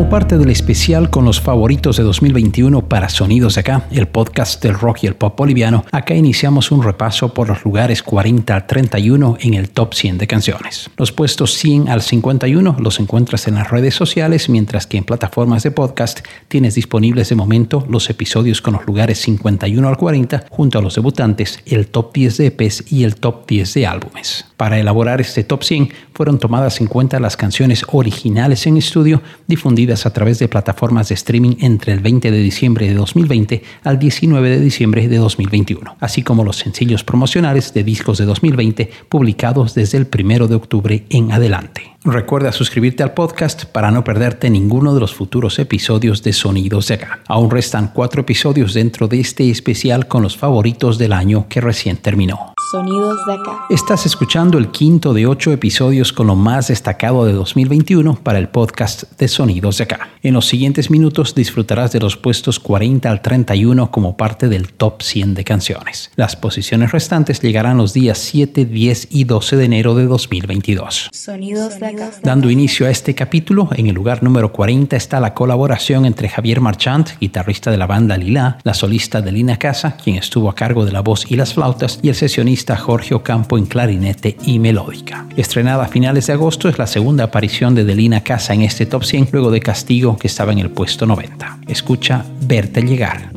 Como parte del especial con los favoritos de 2021 para Sonidos de Acá, el podcast del rock y el pop boliviano, acá iniciamos un repaso por los lugares 40 al 31 en el top 100 de canciones. Los puestos 100 al 51 los encuentras en las redes sociales, mientras que en plataformas de podcast tienes disponibles de momento los episodios con los lugares 51 al 40 junto a los debutantes, el top 10 de EPs y el top 10 de álbumes. Para elaborar este top 100 fueron tomadas en cuenta las canciones originales en estudio difundidas a través de plataformas de streaming entre el 20 de diciembre de 2020 al 19 de diciembre de 2021, así como los sencillos promocionales de discos de 2020 publicados desde el 1 de octubre en adelante. Recuerda suscribirte al podcast para no perderte ninguno de los futuros episodios de Sonidos de acá. Aún restan cuatro episodios dentro de este especial con los favoritos del año que recién terminó. Sonidos de acá. Estás escuchando el quinto de ocho episodios con lo más destacado de 2021 para el podcast de Sonidos de acá. En los siguientes minutos disfrutarás de los puestos 40 al 31 como parte del top 100 de canciones. Las posiciones restantes llegarán los días 7, 10 y 12 de enero de 2022. Sonidos de acá. Dando inicio a este capítulo, en el lugar número 40 está la colaboración entre Javier Marchant, guitarrista de la banda Lila, la solista de Lina Casa, quien estuvo a cargo de la voz y las flautas, y el sesionista Jorge Ocampo en clarinete y melódica. Estrenada a finales de agosto, es la segunda aparición de Delina Casa en este top 100 luego de Castigo que estaba en el puesto 90. Escucha Verte llegar.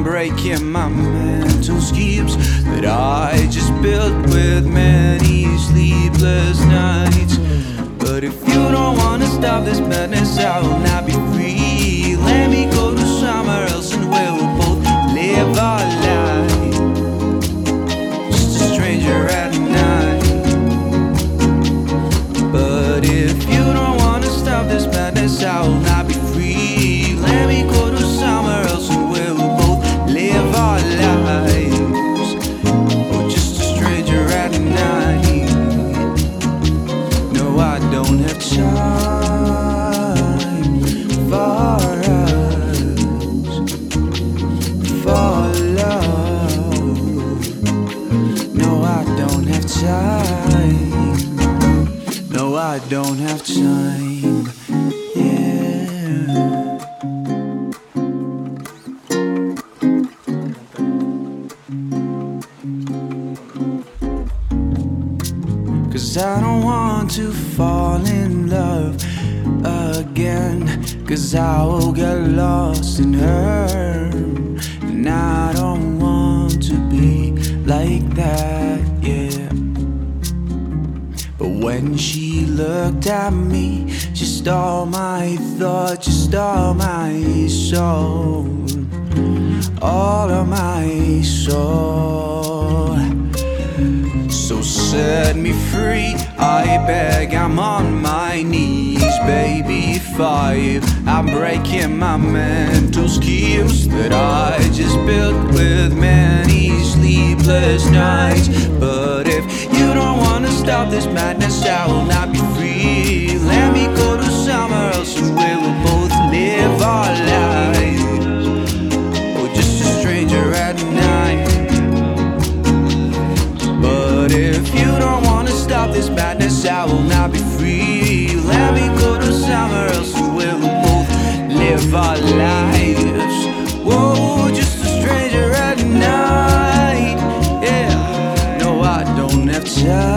I'm breaking my mental schemes that I just built with many sleepless nights. But if you don't wanna stop this madness, I will not be free. Let me go to somewhere else and we'll both live our lives. Just a stranger at night. But if you don't wanna stop this madness, I will Cause I will get lost in her. And I don't want to be like that, yeah. But when she looked at me, she stole my thoughts, she stole my soul, all of my soul. So set me free, I beg, I'm on my knees, baby. I, I'm breaking my mental schemes that I just built with many sleepless nights. But if you don't wanna stop this madness, I will not be free. Let me go to somewhere else and we will both live our lives. Or just a stranger at night. But if you don't wanna stop this madness, I will not be live our lives. Just a stranger at night. Yeah, no, I don't have time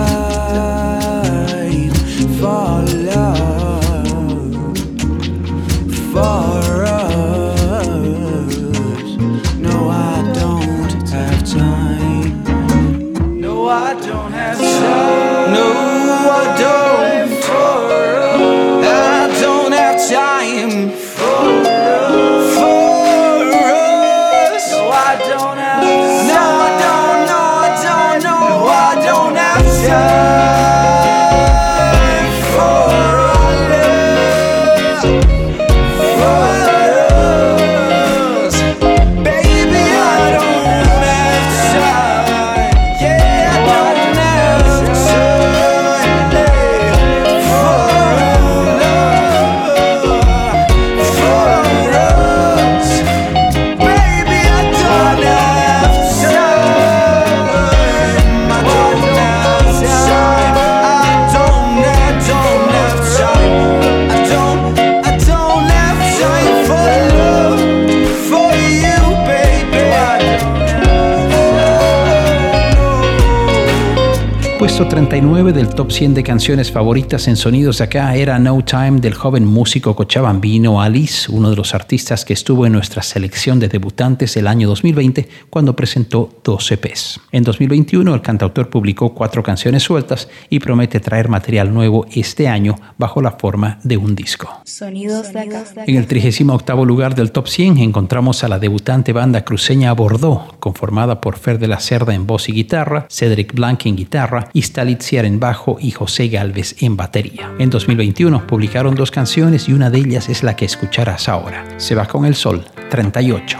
39 del top 100 de canciones favoritas en sonidos de acá era No Time del joven músico cochabambino Alice, uno de los artistas que estuvo en nuestra selección de debutantes el año 2020 cuando presentó dos EPs. En 2021 el cantautor publicó cuatro canciones sueltas y promete traer material nuevo este año bajo la forma de un disco. Sonidos de acá. En el 38 lugar del top 100 encontramos a la debutante banda cruceña Bordeaux, conformada por Fer de la Cerda en voz y guitarra, Cedric Blanc en guitarra, Istalit En bajo y José Galvez en batería. En 2021 publicaron dos canciones y una de ellas es la que escucharás ahora. Se va con el sol, 38.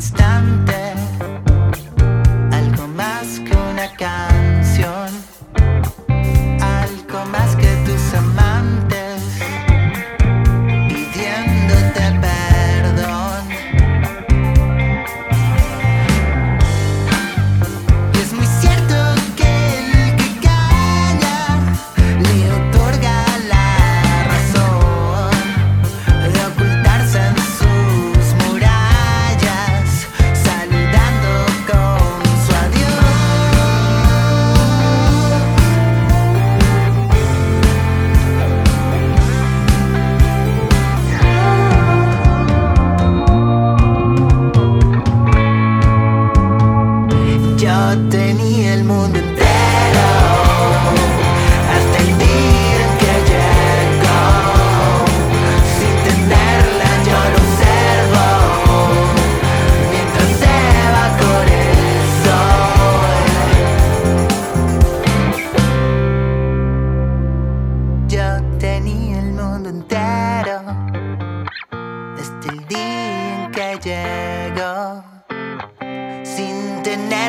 instante.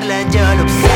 la llor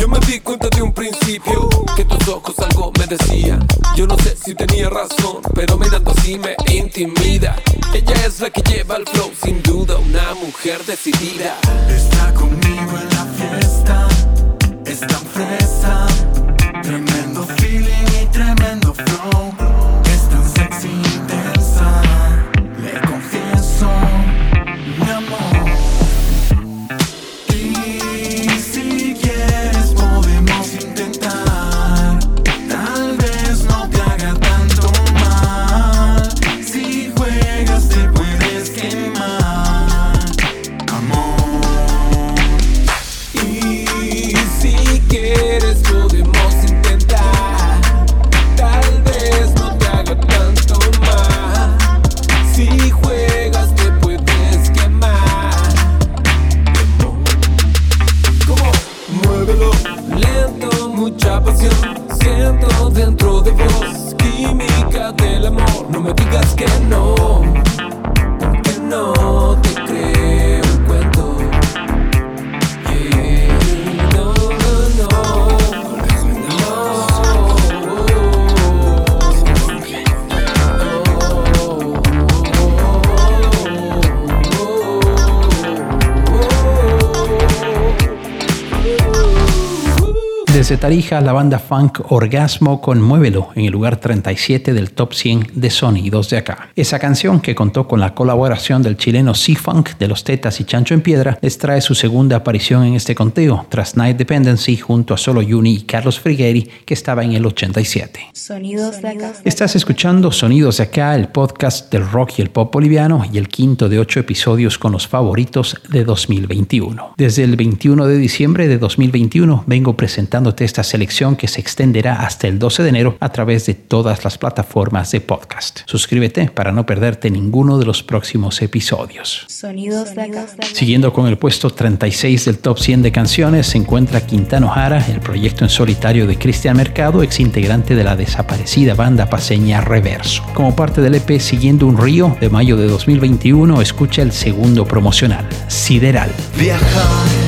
Yo me di cuenta de un principio que tus ojos algo me decían. Yo no sé si tenía razón, pero mirando así me intimida. Ella es la que lleva el flow, sin duda, una mujer decidida. Siento dentro de vos química del amor. No me digas que no Que no Desde Tarija, la banda funk Orgasmo con Muévelo en el lugar 37 del top 100 de sonidos de acá. Esa canción, que contó con la colaboración del chileno C-Funk de los Tetas y Chancho en Piedra, les trae su segunda aparición en este conteo, tras Night Dependency junto a Solo Juni y Carlos Frigueri, que estaba en el 87. Sonidos de acá. Estás escuchando Sonidos de acá, el podcast del rock y el pop boliviano y el quinto de ocho episodios con los favoritos de 2021. Desde el 21 de diciembre de 2021 vengo presentándote esta selección que se extenderá hasta el 12 de enero a través de todas las plataformas de podcast. Suscríbete para no perderte ninguno de los próximos episodios. Sonidos de acá. Siguiendo con el puesto 36 del top 100 de canciones se encuentra Quintano Jara, el proyecto en solitario de Cristian Mercado, ex integrante de la desaparecida banda paseña Reverso. Como parte del EP Siguiendo un Río de mayo de 2021, escucha el segundo promocional, Sideral. Viajar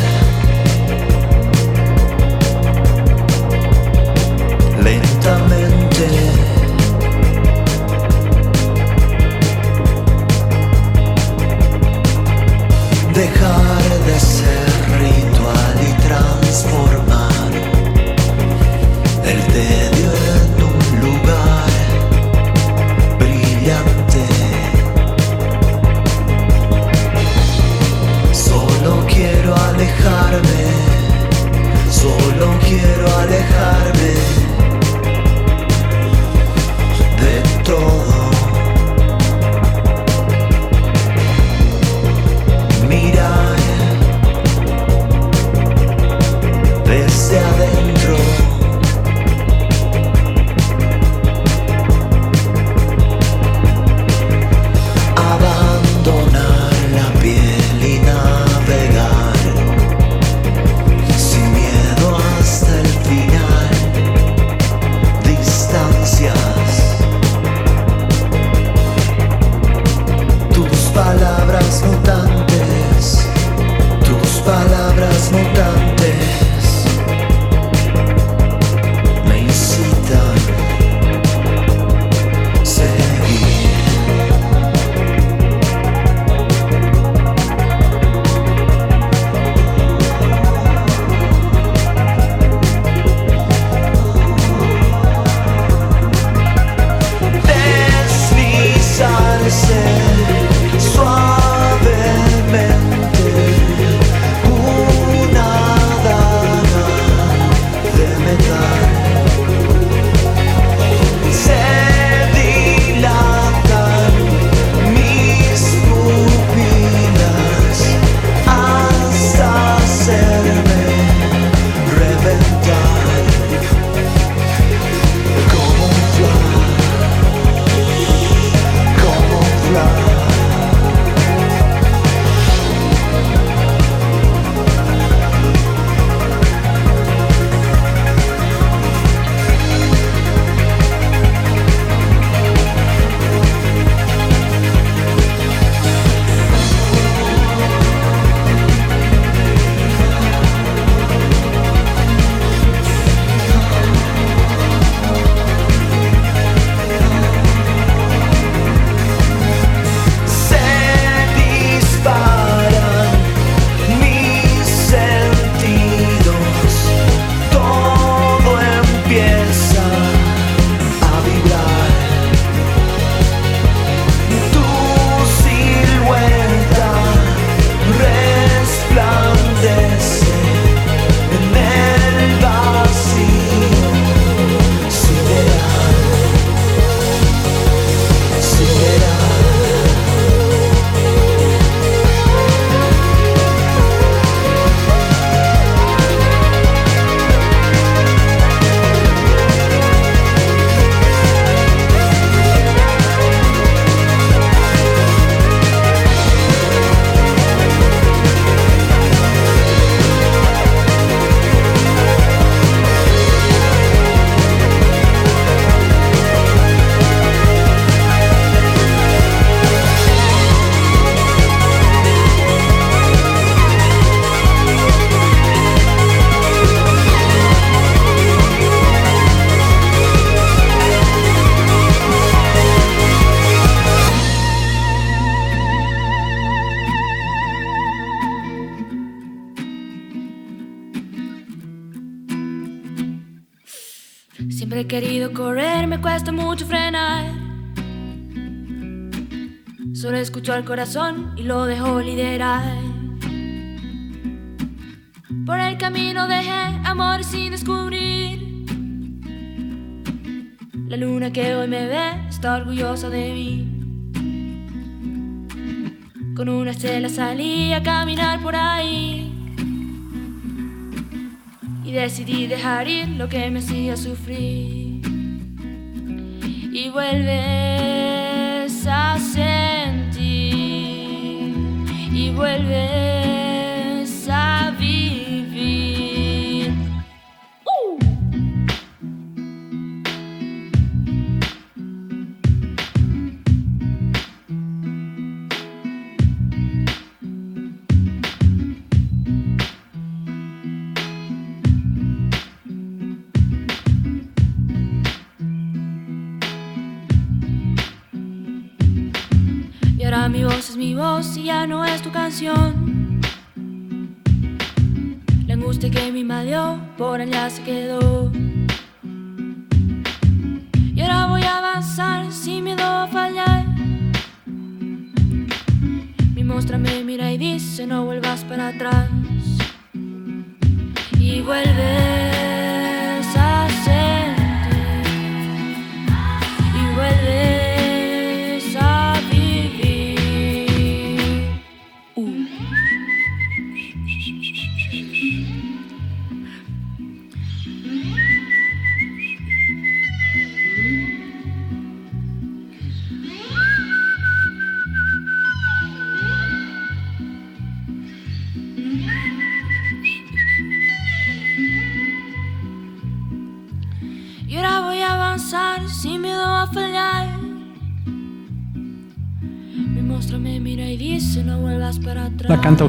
mucho frenar. Solo escucho al corazón y lo dejo liderar. Por el camino dejé amor sin descubrir. La luna que hoy me ve está orgullosa de mí. Con una estela salí a caminar por ahí. Y decidí dejar ir lo que me hacía sufrir. Y vuelves a sentir. Y vuelves Mi voz es mi voz y ya no es tu canción. La angustia que me invadió por allá se quedó. Y ahora voy a avanzar sin miedo a fallar. Mi monstruo me mira y dice no vuelvas para atrás. Y vuelves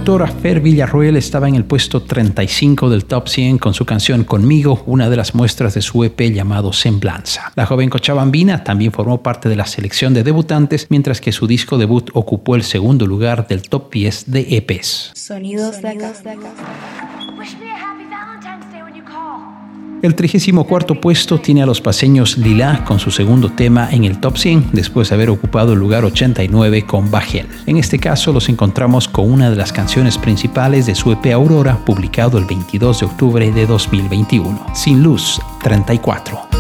cantautora Fer Villarroel estaba en el puesto 35 del top 100 con su canción Conmigo, una de las muestras de su EP llamado Semblanza. La joven cochabambina también formó parte de la selección de debutantes, mientras que su disco debut ocupó el segundo lugar del top 10 de EPs. Sonidos de acá. El 34 puesto tiene a los paseños Lila con su segundo tema en el top 100 después de haber ocupado el lugar 89 con Bajel. En este caso los encontramos con una de las canciones principales de su EP Aurora publicado el 22 de octubre de 2021, Sin Luz 34.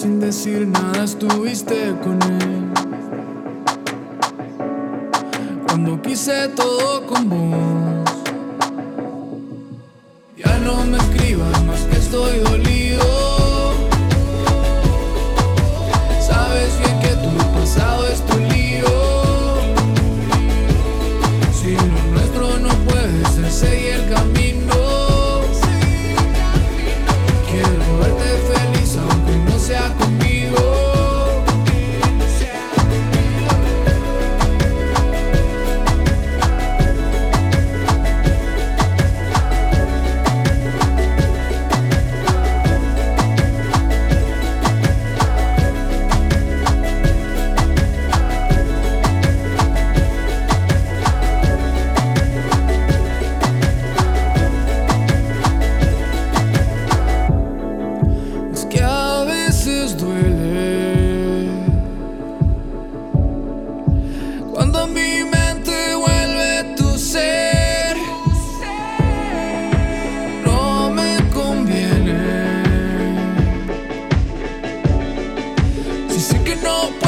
Sin decir nada estuviste con él. Cuando quise todo con vos. Ya no me escribas más que estoy dolido. Si sé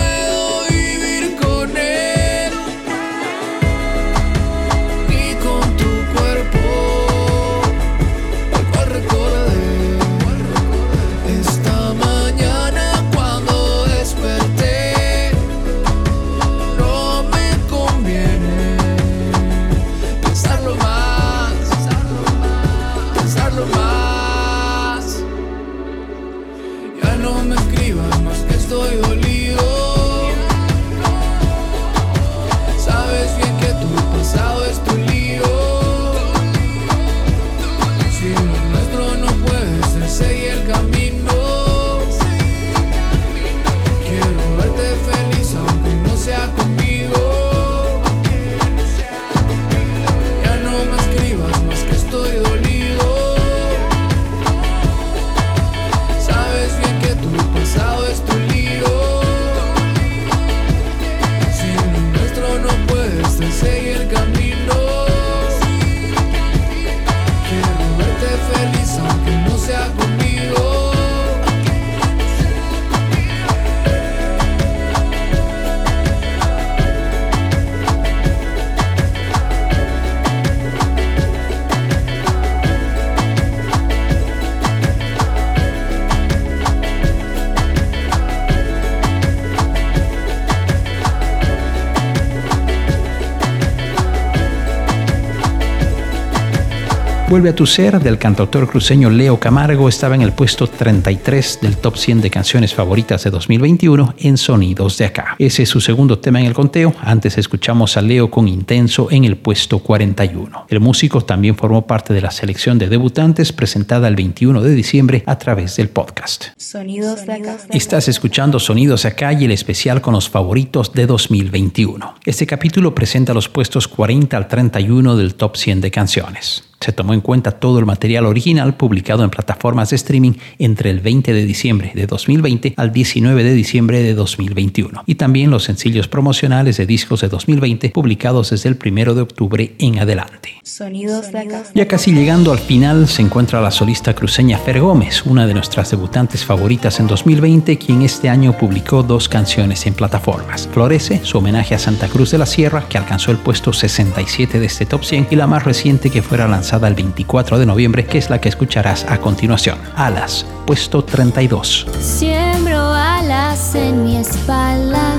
Vuelve a tu ser del cantautor cruceño Leo Camargo estaba en el puesto 33 del top 100 de canciones favoritas de 2021 en Sonidos de Acá. Ese es su segundo tema en el conteo. Antes escuchamos a Leo con Intenso en el puesto 41. El músico también formó parte de la selección de debutantes presentada el 21 de diciembre a través del podcast. Sonidos de acá. Estás escuchando Sonidos Acá y el especial con los favoritos de 2021. Este capítulo presenta los puestos 40 al 31 del top 100 de canciones. Se tomó en cuenta todo el material original publicado en plataformas de streaming entre el 20 de diciembre de 2020 al 19 de diciembre de 2021 y también los sencillos promocionales de discos de 2020 publicados desde el 1 de octubre en adelante. Sonidos de acá. Ya casi llegando al final se encuentra la solista cruceña Fer Gómez, una de nuestras debutantes favoritas en 2020, quien este año publicó dos canciones en plataformas. Florece, su homenaje a Santa Cruz de la Sierra, que alcanzó el puesto 67 de este top 100, y la más reciente que fuera lanzada el 24 de noviembre, que es la que escucharás a continuación. Alas, puesto 32. Siembro alas en mi espalda,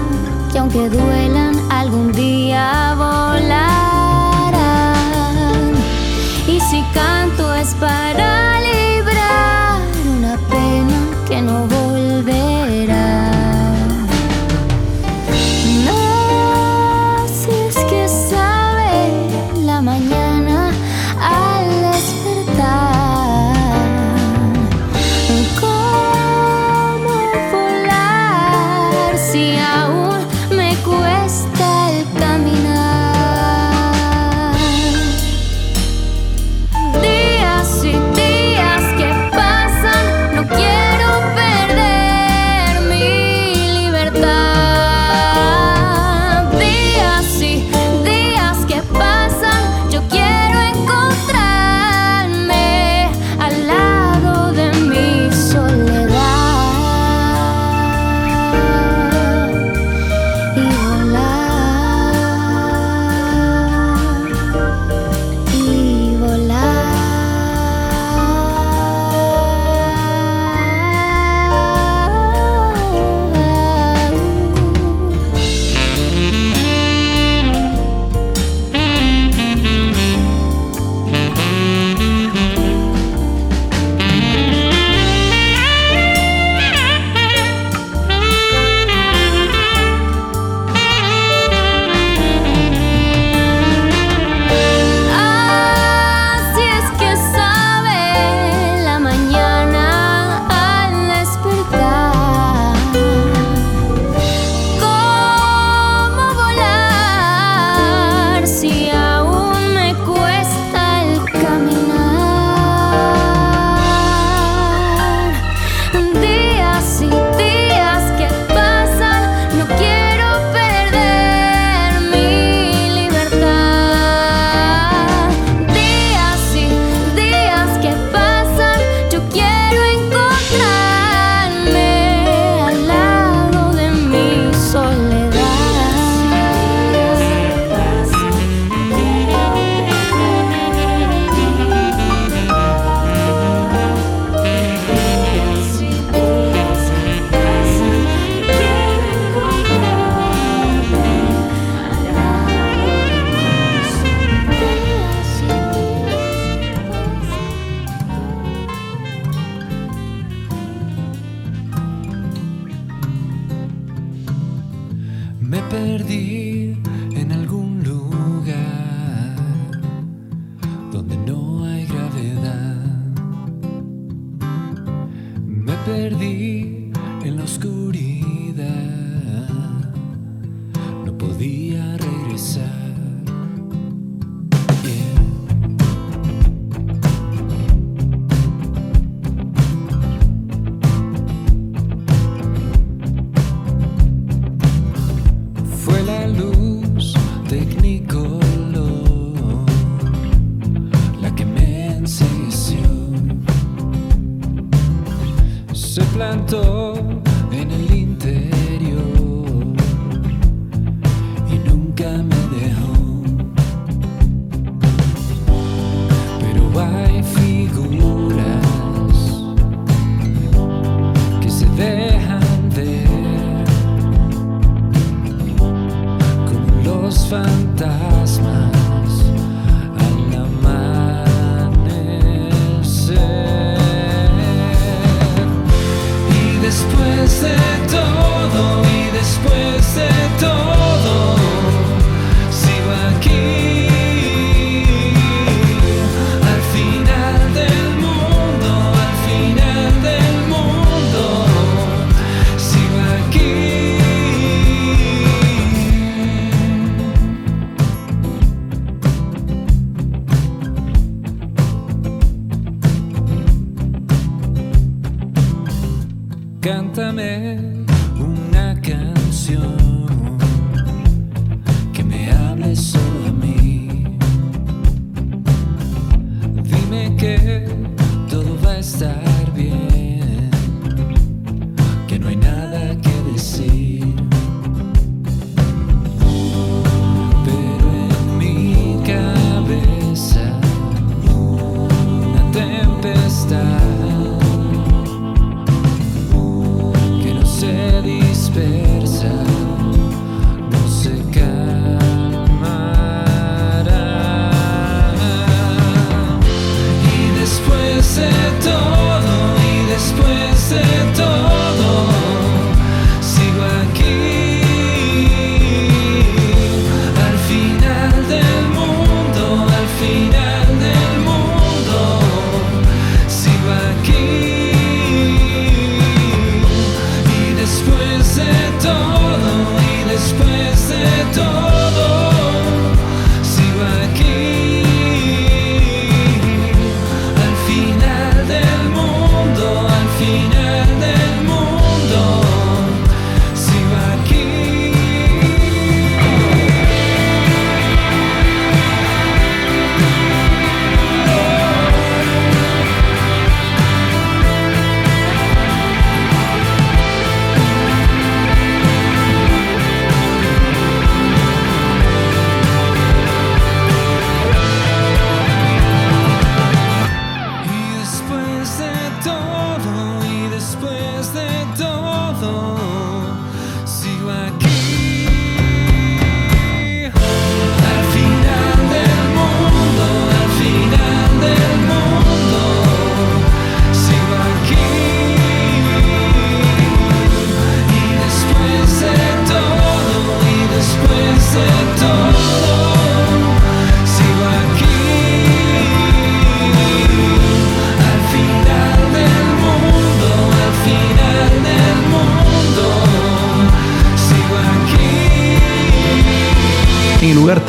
que aunque duelan,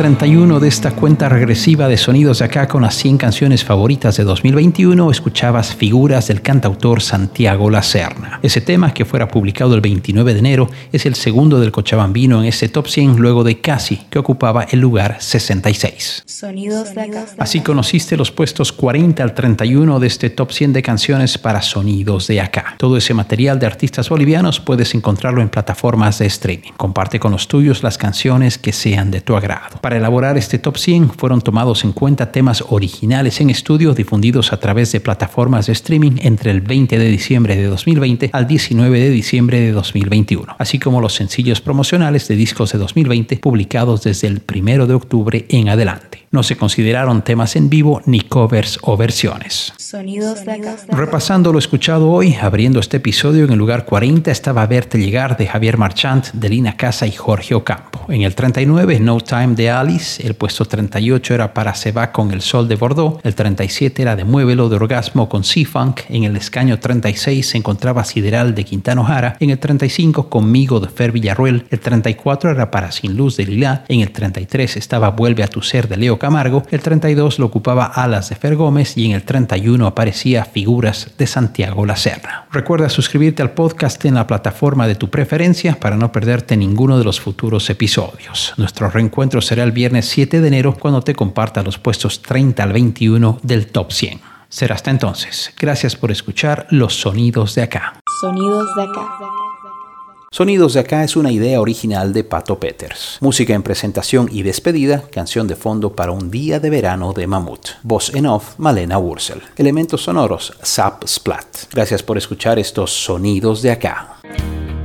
31 de esta cuenta regresiva de sonidos de acá con las 100 canciones favoritas de 2021, escuchabas figuras del cantautor Santiago Lacerna. Ese tema, que fuera publicado el 29 de enero, es el segundo del Cochabambino en ese top 100 luego de Casi, que ocupaba el lugar 66. Sonidos de acá. Así conociste los puestos 40 al 31 de este top 100 de canciones para sonidos de acá. Todo ese material de artistas bolivianos puedes encontrarlo en plataformas de streaming. Comparte con los tuyos las canciones que sean de tu agrado. Para elaborar este top 100 fueron tomados en cuenta temas originales en estudio difundidos a través de plataformas de streaming entre el 20 de diciembre de 2020 al 19 de diciembre de 2021, así como los sencillos promocionales de discos de 2020 publicados desde el 1 de octubre en adelante. No se consideraron temas en vivo ni covers o versiones. Sonidos de acá. Repasando lo escuchado hoy, abriendo este episodio en el lugar 40 estaba Verte Llegar de Javier Marchant, de Lina Casa y Jorge Ocampo. En el 39, No Time de El puesto 38 era para Se va con el sol de Bordeaux, el 37 era de Muévelo de Orgasmo con Sea-Funk, en el escaño 36 se encontraba Sideral de Quintano Jara, en el 35 Conmigo de Fer Villarruel, el 34 era para Sin Luz de Lila, en el 33 estaba Vuelve a tu ser de Leo Camargo, el 32 lo ocupaba Alas de Fer Gómez y en el 31 aparecía Figuras de Santiago Lacerra. Recuerda suscribirte al podcast en la plataforma de tu preferencia para no perderte ninguno de los futuros episodios. Nuestro reencuentro será el viernes 7 de enero cuando te comparta los puestos 30 al 21 del Top 100. Será hasta entonces. Gracias por escuchar los sonidos de acá. Sonidos de acá. Sonidos de acá es una idea original de Pato Peters. Música en presentación y despedida, canción de fondo para un día de verano de Mamut. Voz en off, Malena Wursel. Elementos sonoros, Zap Splat. Gracias por escuchar estos sonidos de acá.